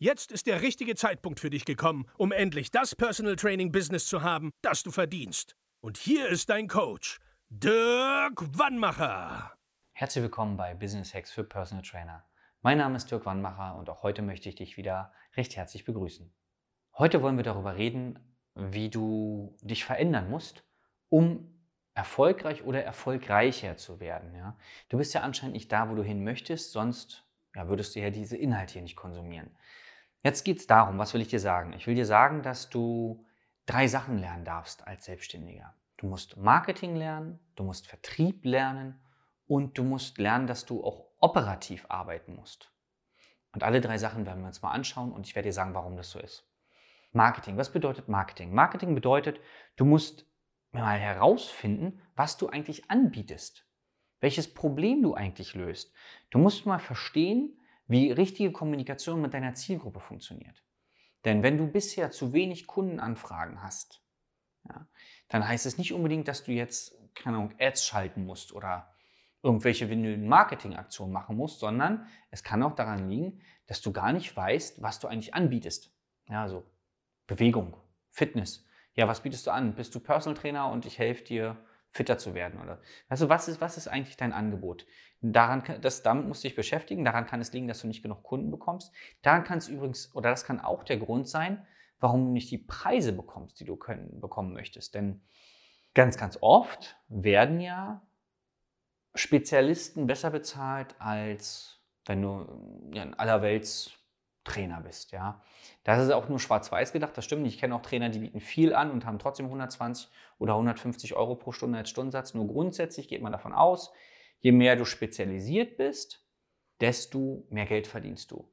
Jetzt ist der richtige Zeitpunkt für dich gekommen, um endlich das Personal Training Business zu haben, das du verdienst. Und hier ist dein Coach, Dirk Wannmacher. Herzlich willkommen bei Business Hacks für Personal Trainer. Mein Name ist Dirk Wannmacher und auch heute möchte ich dich wieder recht herzlich begrüßen. Heute wollen wir darüber reden, wie du dich verändern musst, um erfolgreich oder erfolgreicher zu werden. Ja? Du bist ja anscheinend nicht da, wo du hin möchtest, sonst ja, würdest du ja diese Inhalte hier nicht konsumieren. Jetzt geht es darum, was will ich dir sagen? Ich will dir sagen, dass du drei Sachen lernen darfst als Selbstständiger. Du musst Marketing lernen, du musst Vertrieb lernen und du musst lernen, dass du auch operativ arbeiten musst. Und alle drei Sachen werden wir uns mal anschauen und ich werde dir sagen, warum das so ist. Marketing. Was bedeutet Marketing? Marketing bedeutet, du musst mal herausfinden, was du eigentlich anbietest. Welches Problem du eigentlich löst. Du musst mal verstehen, wie richtige Kommunikation mit deiner Zielgruppe funktioniert. Denn wenn du bisher zu wenig Kundenanfragen hast, ja, dann heißt es nicht unbedingt, dass du jetzt, keine Ahnung, Ads schalten musst oder irgendwelche Marketingaktionen machen musst, sondern es kann auch daran liegen, dass du gar nicht weißt, was du eigentlich anbietest. Ja, also Bewegung, Fitness. Ja, was bietest du an? Bist du Personal Trainer und ich helfe dir, fitter zu werden? Oder also was ist, was ist eigentlich dein Angebot? Daran, das, damit musst du dich beschäftigen. Daran kann es liegen, dass du nicht genug Kunden bekommst. Daran kann es übrigens, oder das kann auch der Grund sein, warum du nicht die Preise bekommst, die du können, bekommen möchtest. Denn ganz, ganz oft werden ja Spezialisten besser bezahlt, als wenn du ja, in aller Welt Trainer bist. Ja. Das ist auch nur schwarz-weiß gedacht, das stimmt. Ich kenne auch Trainer, die bieten viel an und haben trotzdem 120 oder 150 Euro pro Stunde als Stundensatz. Nur grundsätzlich geht man davon aus, je mehr du spezialisiert bist, desto mehr Geld verdienst du.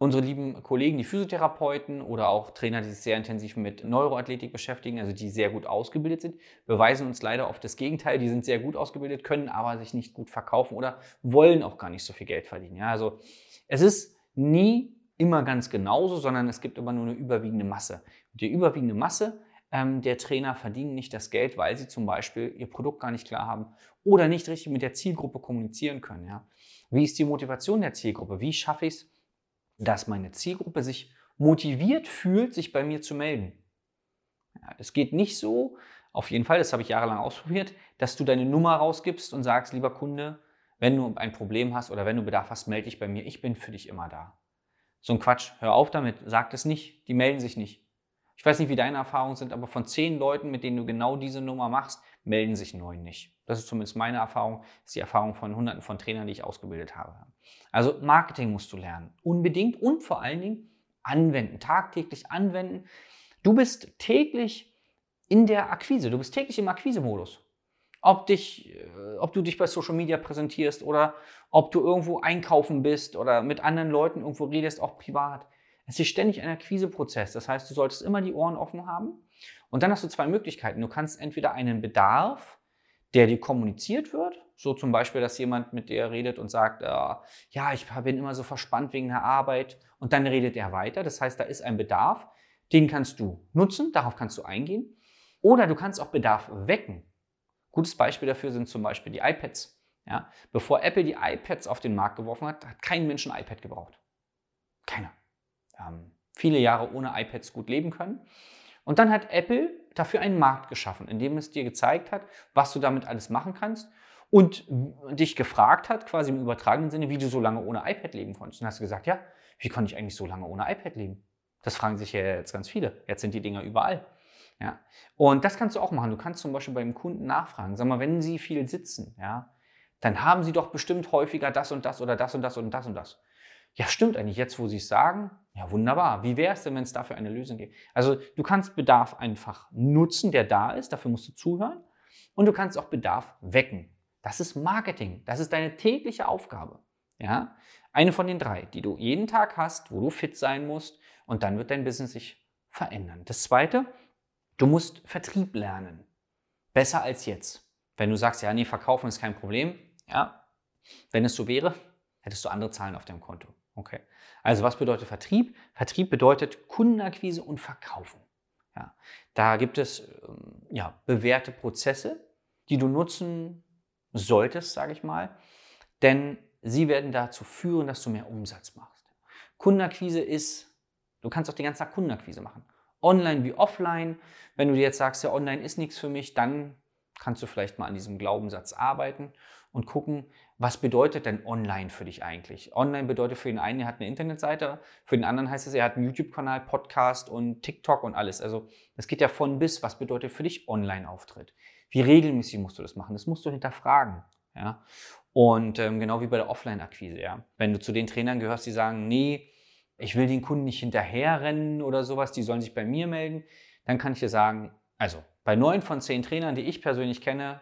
Unsere lieben Kollegen, die Physiotherapeuten oder auch Trainer, die sich sehr intensiv mit Neuroathletik beschäftigen, also die sehr gut ausgebildet sind, beweisen uns leider oft das Gegenteil. Die sind sehr gut ausgebildet, können aber sich nicht gut verkaufen oder wollen auch gar nicht so viel Geld verdienen. Ja, also es ist nie immer ganz genauso, sondern es gibt immer nur eine überwiegende Masse. Die überwiegende Masse ähm, der Trainer verdienen nicht das Geld, weil sie zum Beispiel ihr Produkt gar nicht klar haben oder nicht richtig mit der Zielgruppe kommunizieren können. Ja? Wie ist die Motivation der Zielgruppe? Wie schaffe ich es, dass meine Zielgruppe sich motiviert fühlt, sich bei mir zu melden? Ja, es geht nicht so, auf jeden Fall, das habe ich jahrelang ausprobiert, dass du deine Nummer rausgibst und sagst, lieber Kunde, wenn du ein Problem hast oder wenn du Bedarf hast, melde dich bei mir. Ich bin für dich immer da. So ein Quatsch. Hör auf damit. Sag es nicht. Die melden sich nicht. Ich weiß nicht, wie deine Erfahrungen sind, aber von zehn Leuten, mit denen du genau diese Nummer machst, melden sich neun nicht. Das ist zumindest meine Erfahrung. Das ist die Erfahrung von hunderten von Trainern, die ich ausgebildet habe. Also Marketing musst du lernen. Unbedingt und vor allen Dingen anwenden. Tagtäglich anwenden. Du bist täglich in der Akquise. Du bist täglich im Akquise-Modus. Ob, dich, äh, ob du dich bei Social Media präsentierst oder ob du irgendwo einkaufen bist oder mit anderen Leuten irgendwo redest, auch privat. Es ist ständig ein Akquiseprozess. Das heißt, du solltest immer die Ohren offen haben. Und dann hast du zwei Möglichkeiten. Du kannst entweder einen Bedarf, der dir kommuniziert wird, so zum Beispiel, dass jemand mit dir redet und sagt, äh, ja, ich bin immer so verspannt wegen der Arbeit und dann redet er weiter. Das heißt, da ist ein Bedarf, den kannst du nutzen, darauf kannst du eingehen. Oder du kannst auch Bedarf wecken. Gutes Beispiel dafür sind zum Beispiel die iPads. Ja? Bevor Apple die iPads auf den Markt geworfen hat, hat kein Mensch ein iPad gebraucht. Keiner ähm, viele Jahre ohne iPads gut leben können. Und dann hat Apple dafür einen Markt geschaffen, indem es dir gezeigt hat, was du damit alles machen kannst und dich gefragt hat, quasi im übertragenen Sinne, wie du so lange ohne iPad leben konntest. Und hast du gesagt, ja, wie konnte ich eigentlich so lange ohne iPad leben? Das fragen sich ja jetzt ganz viele. Jetzt sind die Dinger überall. Ja. Und das kannst du auch machen. Du kannst zum Beispiel beim Kunden nachfragen. Sag mal, wenn sie viel sitzen, ja, dann haben sie doch bestimmt häufiger das und das oder das und das und das und das. Ja, stimmt eigentlich. Jetzt, wo sie es sagen, ja, wunderbar. Wie wäre es denn, wenn es dafür eine Lösung gibt? Also du kannst Bedarf einfach nutzen, der da ist, dafür musst du zuhören. Und du kannst auch Bedarf wecken. Das ist Marketing. Das ist deine tägliche Aufgabe. Ja? Eine von den drei, die du jeden Tag hast, wo du fit sein musst und dann wird dein Business sich verändern. Das zweite, du musst Vertrieb lernen. Besser als jetzt. Wenn du sagst, ja, nee, verkaufen ist kein Problem, ja, wenn es so wäre, hättest du andere Zahlen auf deinem Konto. Okay. Also was bedeutet Vertrieb? Vertrieb bedeutet Kundenakquise und Verkaufen. Ja. Da gibt es ähm, ja, bewährte Prozesse, die du nutzen solltest, sage ich mal, denn sie werden dazu führen, dass du mehr Umsatz machst. Kundenakquise ist, du kannst auch die ganze Tag Kundenakquise machen. Online wie offline. Wenn du dir jetzt sagst, ja, online ist nichts für mich, dann kannst du vielleicht mal an diesem Glaubenssatz arbeiten und gucken, was bedeutet denn online für dich eigentlich? Online bedeutet für den einen, er hat eine Internetseite, für den anderen heißt es, er hat einen YouTube-Kanal, Podcast und TikTok und alles. Also es geht ja von bis, was bedeutet für dich Online-Auftritt? Wie regelmäßig musst du das machen? Das musst du hinterfragen. Ja? Und ähm, genau wie bei der Offline-Akquise. Ja? Wenn du zu den Trainern gehörst, die sagen, nee, ich will den Kunden nicht hinterherrennen oder sowas, die sollen sich bei mir melden, dann kann ich dir sagen, also bei neun von zehn Trainern, die ich persönlich kenne,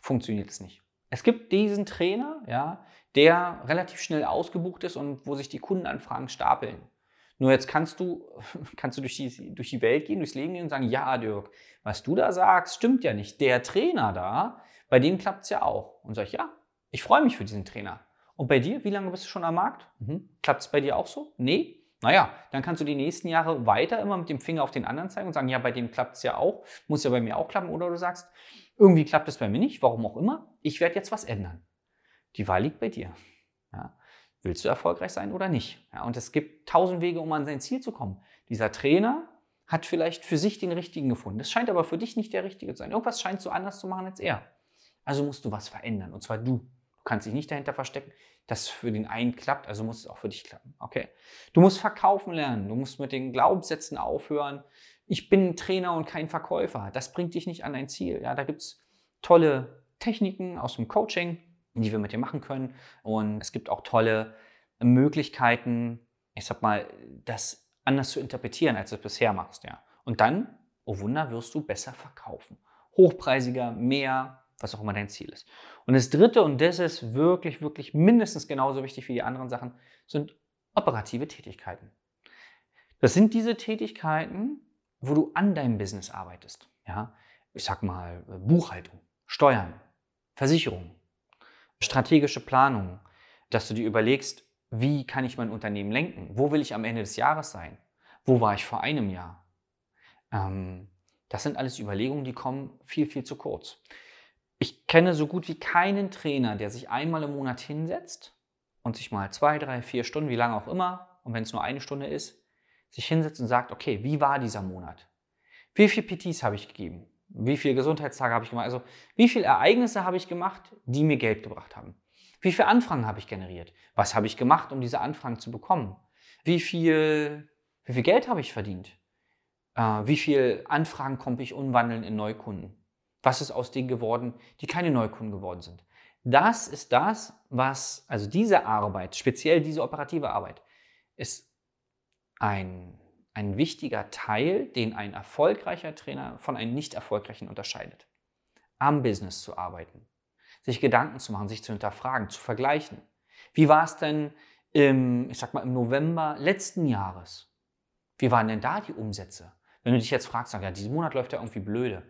funktioniert es nicht. Es gibt diesen Trainer, ja, der relativ schnell ausgebucht ist und wo sich die Kundenanfragen stapeln. Nur jetzt kannst du, kannst du durch, die, durch die Welt gehen, durchs Leben gehen und sagen, ja, Dirk, was du da sagst, stimmt ja nicht. Der Trainer da, bei dem klappt es ja auch. Und sag ich, ja, ich freue mich für diesen Trainer. Und bei dir, wie lange bist du schon am Markt? Mhm. Klappt es bei dir auch so? Nee? Naja, dann kannst du die nächsten Jahre weiter immer mit dem Finger auf den anderen zeigen und sagen, ja, bei dem klappt es ja auch, muss ja bei mir auch klappen. Oder du sagst, irgendwie klappt es bei mir nicht, warum auch immer. Ich werde jetzt was ändern. Die Wahl liegt bei dir. Ja. Willst du erfolgreich sein oder nicht? Ja, und es gibt tausend Wege, um an sein Ziel zu kommen. Dieser Trainer hat vielleicht für sich den richtigen gefunden. Das scheint aber für dich nicht der richtige zu sein. Irgendwas scheinst du anders zu machen als er. Also musst du was verändern. Und zwar du. Du kannst dich nicht dahinter verstecken, dass für den einen klappt, also muss es auch für dich klappen. Okay? Du musst verkaufen lernen. Du musst mit den Glaubenssätzen aufhören, ich bin ein Trainer und kein Verkäufer. Das bringt dich nicht an dein Ziel. Ja, da gibt es tolle Techniken aus dem Coaching, die wir mit dir machen können. Und es gibt auch tolle Möglichkeiten, ich sag mal, das anders zu interpretieren, als du es bisher machst. Ja. Und dann, oh Wunder, wirst du besser verkaufen. Hochpreisiger, mehr, was auch immer dein Ziel ist. Und das dritte, und das ist wirklich, wirklich mindestens genauso wichtig wie die anderen Sachen, sind operative Tätigkeiten. Das sind diese Tätigkeiten, wo du an deinem Business arbeitest. Ja? Ich sag mal äh, Buchhaltung, Steuern, Versicherung, strategische Planung, dass du dir überlegst, wie kann ich mein Unternehmen lenken? Wo will ich am Ende des Jahres sein? Wo war ich vor einem Jahr? Ähm, das sind alles Überlegungen, die kommen viel, viel zu kurz. Ich kenne so gut wie keinen Trainer, der sich einmal im Monat hinsetzt und sich mal zwei, drei, vier Stunden, wie lange auch immer, und wenn es nur eine Stunde ist, sich hinsetzt und sagt, okay, wie war dieser Monat? Wie viele PTs habe ich gegeben? Wie viele Gesundheitstage habe ich gemacht? Also wie viele Ereignisse habe ich gemacht, die mir Geld gebracht haben? Wie viele Anfragen habe ich generiert? Was habe ich gemacht, um diese Anfragen zu bekommen? Wie viel, wie viel Geld habe ich verdient? Äh, wie viele Anfragen konnte ich umwandeln in Neukunden? Was ist aus denen geworden, die keine Neukunden geworden sind? Das ist das, was, also diese Arbeit, speziell diese operative Arbeit, ist ein, ein wichtiger Teil, den ein erfolgreicher Trainer von einem nicht erfolgreichen unterscheidet. Am Business zu arbeiten, sich Gedanken zu machen, sich zu hinterfragen, zu vergleichen. Wie war es denn im, ich sag mal, im November letzten Jahres? Wie waren denn da die Umsätze? Wenn du dich jetzt fragst, sag, ja, diesen Monat läuft ja irgendwie blöde.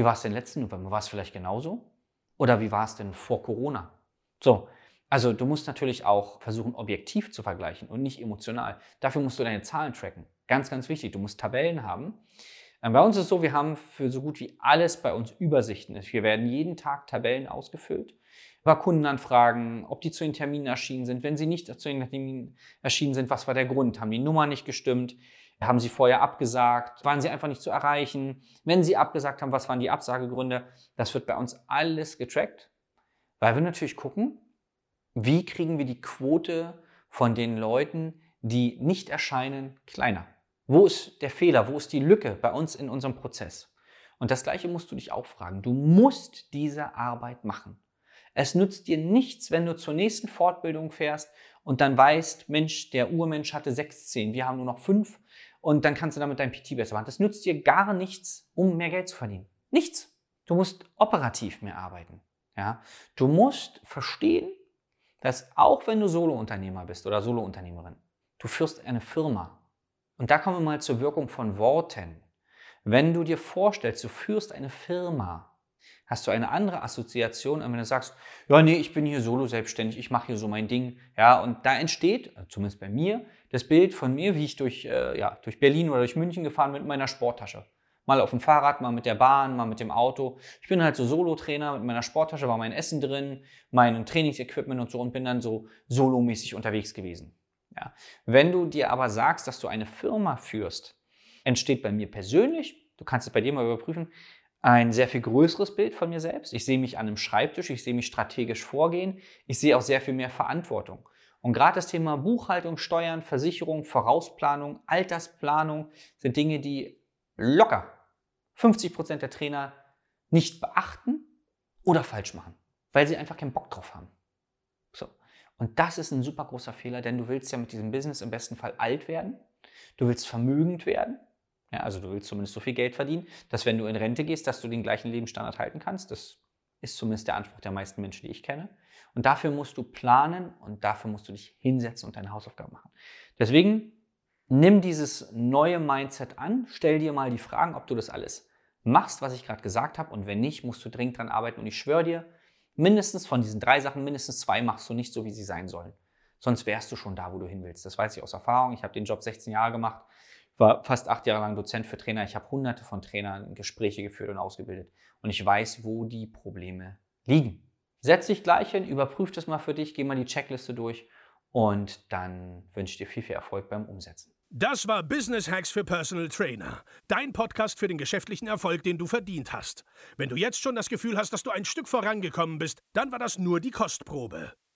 Wie war es denn letzten November? War es vielleicht genauso? Oder wie war es denn vor Corona? So, also du musst natürlich auch versuchen, objektiv zu vergleichen und nicht emotional. Dafür musst du deine Zahlen tracken. Ganz, ganz wichtig. Du musst Tabellen haben. Ähm, bei uns ist es so, wir haben für so gut wie alles bei uns Übersichten. Wir werden jeden Tag Tabellen ausgefüllt über Kundenanfragen, ob die zu den Terminen erschienen sind. Wenn sie nicht zu den Terminen erschienen sind, was war der Grund? Haben die Nummer nicht gestimmt? Haben sie vorher abgesagt? Waren sie einfach nicht zu erreichen? Wenn sie abgesagt haben, was waren die Absagegründe? Das wird bei uns alles getrackt, weil wir natürlich gucken, wie kriegen wir die Quote von den Leuten, die nicht erscheinen, kleiner? Wo ist der Fehler? Wo ist die Lücke bei uns in unserem Prozess? Und das Gleiche musst du dich auch fragen. Du musst diese Arbeit machen. Es nützt dir nichts, wenn du zur nächsten Fortbildung fährst und dann weißt, Mensch, der Urmensch hatte sechs Zehen, wir haben nur noch fünf und dann kannst du damit dein PT besser machen. Das nützt dir gar nichts, um mehr Geld zu verdienen. Nichts. Du musst operativ mehr arbeiten. Ja? Du musst verstehen, dass auch wenn du Solounternehmer bist oder Solounternehmerin, du führst eine Firma. Und da kommen wir mal zur Wirkung von Worten. Wenn du dir vorstellst, du führst eine Firma, hast du eine andere Assoziation, wenn du sagst, ja, nee, ich bin hier solo selbstständig, ich mache hier so mein Ding. Ja, und da entsteht, zumindest bei mir, das Bild von mir, wie ich durch, äh, ja, durch Berlin oder durch München gefahren bin mit meiner Sporttasche. Mal auf dem Fahrrad, mal mit der Bahn, mal mit dem Auto. Ich bin halt so Solo-Trainer mit meiner Sporttasche, war mein Essen drin, mein Trainingsequipment und so und bin dann so solomäßig unterwegs gewesen. Ja. Wenn du dir aber sagst, dass du eine Firma führst, entsteht bei mir persönlich, du kannst es bei dir mal überprüfen, ein sehr viel größeres Bild von mir selbst. Ich sehe mich an einem Schreibtisch, ich sehe mich strategisch vorgehen, ich sehe auch sehr viel mehr Verantwortung. Und gerade das Thema Buchhaltung, Steuern, Versicherung, Vorausplanung, Altersplanung sind Dinge, die locker 50 Prozent der Trainer nicht beachten oder falsch machen, weil sie einfach keinen Bock drauf haben. So. Und das ist ein super großer Fehler, denn du willst ja mit diesem Business im besten Fall alt werden. Du willst vermögend werden. Ja, also du willst zumindest so viel Geld verdienen, dass wenn du in Rente gehst, dass du den gleichen Lebensstandard halten kannst. Das ist zumindest der Anspruch der meisten Menschen, die ich kenne. Und dafür musst du planen und dafür musst du dich hinsetzen und deine Hausaufgaben machen. Deswegen nimm dieses neue Mindset an, stell dir mal die Fragen, ob du das alles machst, was ich gerade gesagt habe. Und wenn nicht, musst du dringend dran arbeiten. Und ich schwöre dir, mindestens von diesen drei Sachen, mindestens zwei machst du nicht so, wie sie sein sollen. Sonst wärst du schon da, wo du hin willst. Das weiß ich aus Erfahrung. Ich habe den Job 16 Jahre gemacht, war fast acht Jahre lang Dozent für Trainer. Ich habe hunderte von Trainern Gespräche geführt und ausgebildet. Und ich weiß, wo die Probleme liegen. Setz dich gleich hin, überprüf das mal für dich, geh mal die Checkliste durch und dann wünsche ich dir viel, viel Erfolg beim Umsetzen. Das war Business Hacks für Personal Trainer. Dein Podcast für den geschäftlichen Erfolg, den du verdient hast. Wenn du jetzt schon das Gefühl hast, dass du ein Stück vorangekommen bist, dann war das nur die Kostprobe.